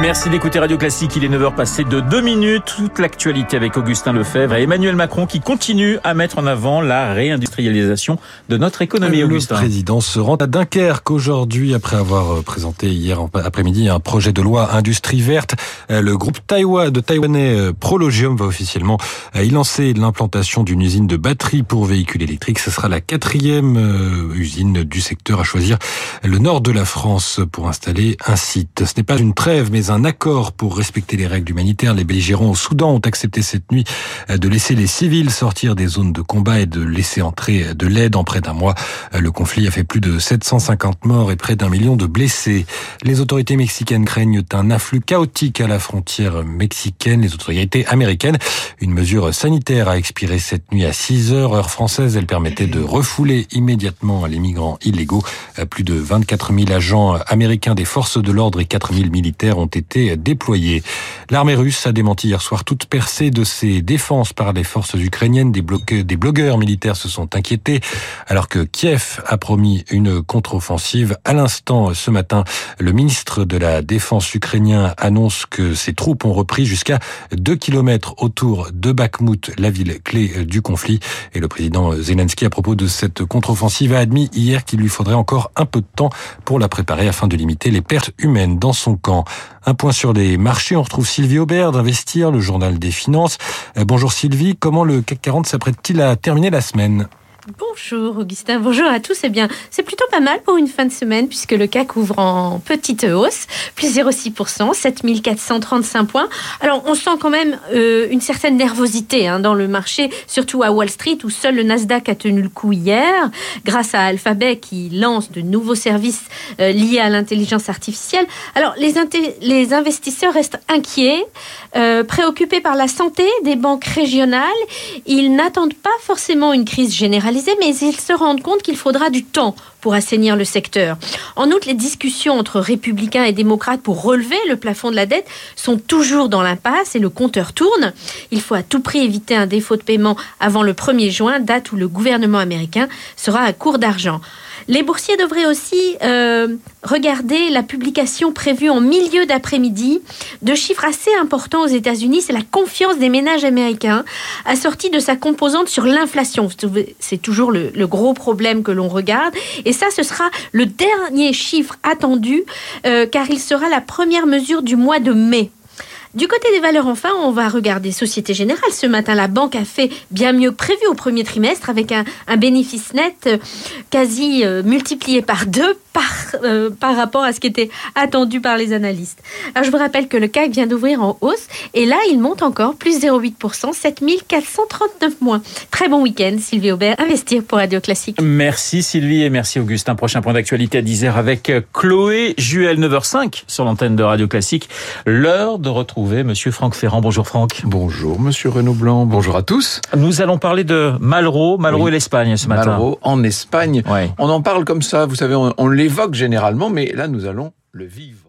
Merci d'écouter Radio Classique. Il est 9h passé de 2 minutes. Toute l'actualité avec Augustin Lefebvre et Emmanuel Macron qui continue à mettre en avant la réindustrialisation de notre économie. Le Augustin. président se rend à Dunkerque aujourd'hui après avoir présenté hier après-midi un projet de loi industrie verte. Le groupe Taïwan de Taïwanais Prologium va officiellement y lancer l'implantation d'une usine de batteries pour véhicules électriques. Ce sera la quatrième usine du secteur à choisir le nord de la France pour installer un site. Ce n'est pas une trêve, mais un accord pour respecter les règles humanitaires. Les belligérants au Soudan ont accepté cette nuit de laisser les civils sortir des zones de combat et de laisser entrer de l'aide en près d'un mois. Le conflit a fait plus de 750 morts et près d'un million de blessés. Les autorités mexicaines craignent un afflux chaotique à la frontière mexicaine. Les autorités américaines, une mesure sanitaire a expiré cette nuit à 6 heures, heure française. Elle permettait de refouler immédiatement les migrants illégaux. Plus de 24 000 agents américains des forces de l'ordre et 4 000 militaires ont été déployés. L'armée russe a démenti hier soir toute percée de ses défenses par les forces ukrainiennes. Des, des blogueurs militaires se sont inquiétés alors que Kiev a promis une contre-offensive. À l'instant, ce matin, le ministre de la Défense ukrainien annonce que ses troupes ont repris jusqu'à 2 kilomètres autour de Bakhmut, la ville clé du conflit. Et le président Zelensky, à propos de cette contre-offensive, a admis hier qu'il lui faudrait encore un peu de temps pour la préparer afin de limiter les pertes humaines dans son camp. Un point sur les marchés, on retrouve Sylvie Aubert d'Investir, le journal des finances. Bonjour Sylvie, comment le CAC 40 s'apprête-t-il à terminer la semaine? Bonjour Augustin, bonjour à tous. Eh bien, c'est plutôt pas mal pour une fin de semaine puisque le CAC ouvre en petite hausse, plus 0,6%, 7435 points. Alors, on sent quand même euh, une certaine nervosité hein, dans le marché, surtout à Wall Street où seul le Nasdaq a tenu le coup hier grâce à Alphabet qui lance de nouveaux services euh, liés à l'intelligence artificielle. Alors, les, investisseurs restent inquiets, euh, préoccupés par la santé des banques régionales. Ils n'attendent pas forcément une crise générale mais ils se rendent compte qu'il faudra du temps pour assainir le secteur. En outre, les discussions entre républicains et démocrates pour relever le plafond de la dette sont toujours dans l'impasse et le compteur tourne. Il faut à tout prix éviter un défaut de paiement avant le 1er juin, date où le gouvernement américain sera à court d'argent. Les boursiers devraient aussi euh, regarder la publication prévue en milieu d'après-midi de chiffres assez importants aux États-Unis. C'est la confiance des ménages américains assortie de sa composante sur l'inflation. C'est toujours le, gros problème que l'on regarde. Et ça, ce sera le dernier chiffre attendu euh, car il sera la première mesure du mois de mai. Du côté des valeurs, enfin, on va regarder Société Générale. Ce matin, la banque a fait bien mieux que prévu au premier trimestre avec un, bénéfice net euh, quasi euh, multiplié par deux par, euh, par rapport à ce qui était attendu par les analystes. Alors, je vous rappelle que le CAC vient d'ouvrir en hausse et là, il monte encore, plus 0,8%, 7439 moins. Très bon week-end, Sylvie Aubert. Investir pour Radio Classique. Merci Sylvie et merci Augustin. Prochain point d'actualité à 10h avec Chloé Juel, 9h05 sur l'antenne de Radio Classique. L'heure de retrouver Monsieur Franck Ferrand. Bonjour Franck. Bonjour Monsieur Renaud Blanc. Bonjour à tous. Nous allons parler de Malraux, Malraux oui. et l'Espagne ce matin. Malraux en Espagne. On en parle comme ça, vous savez, on, on l'évoque généralement, mais là nous allons le vivre.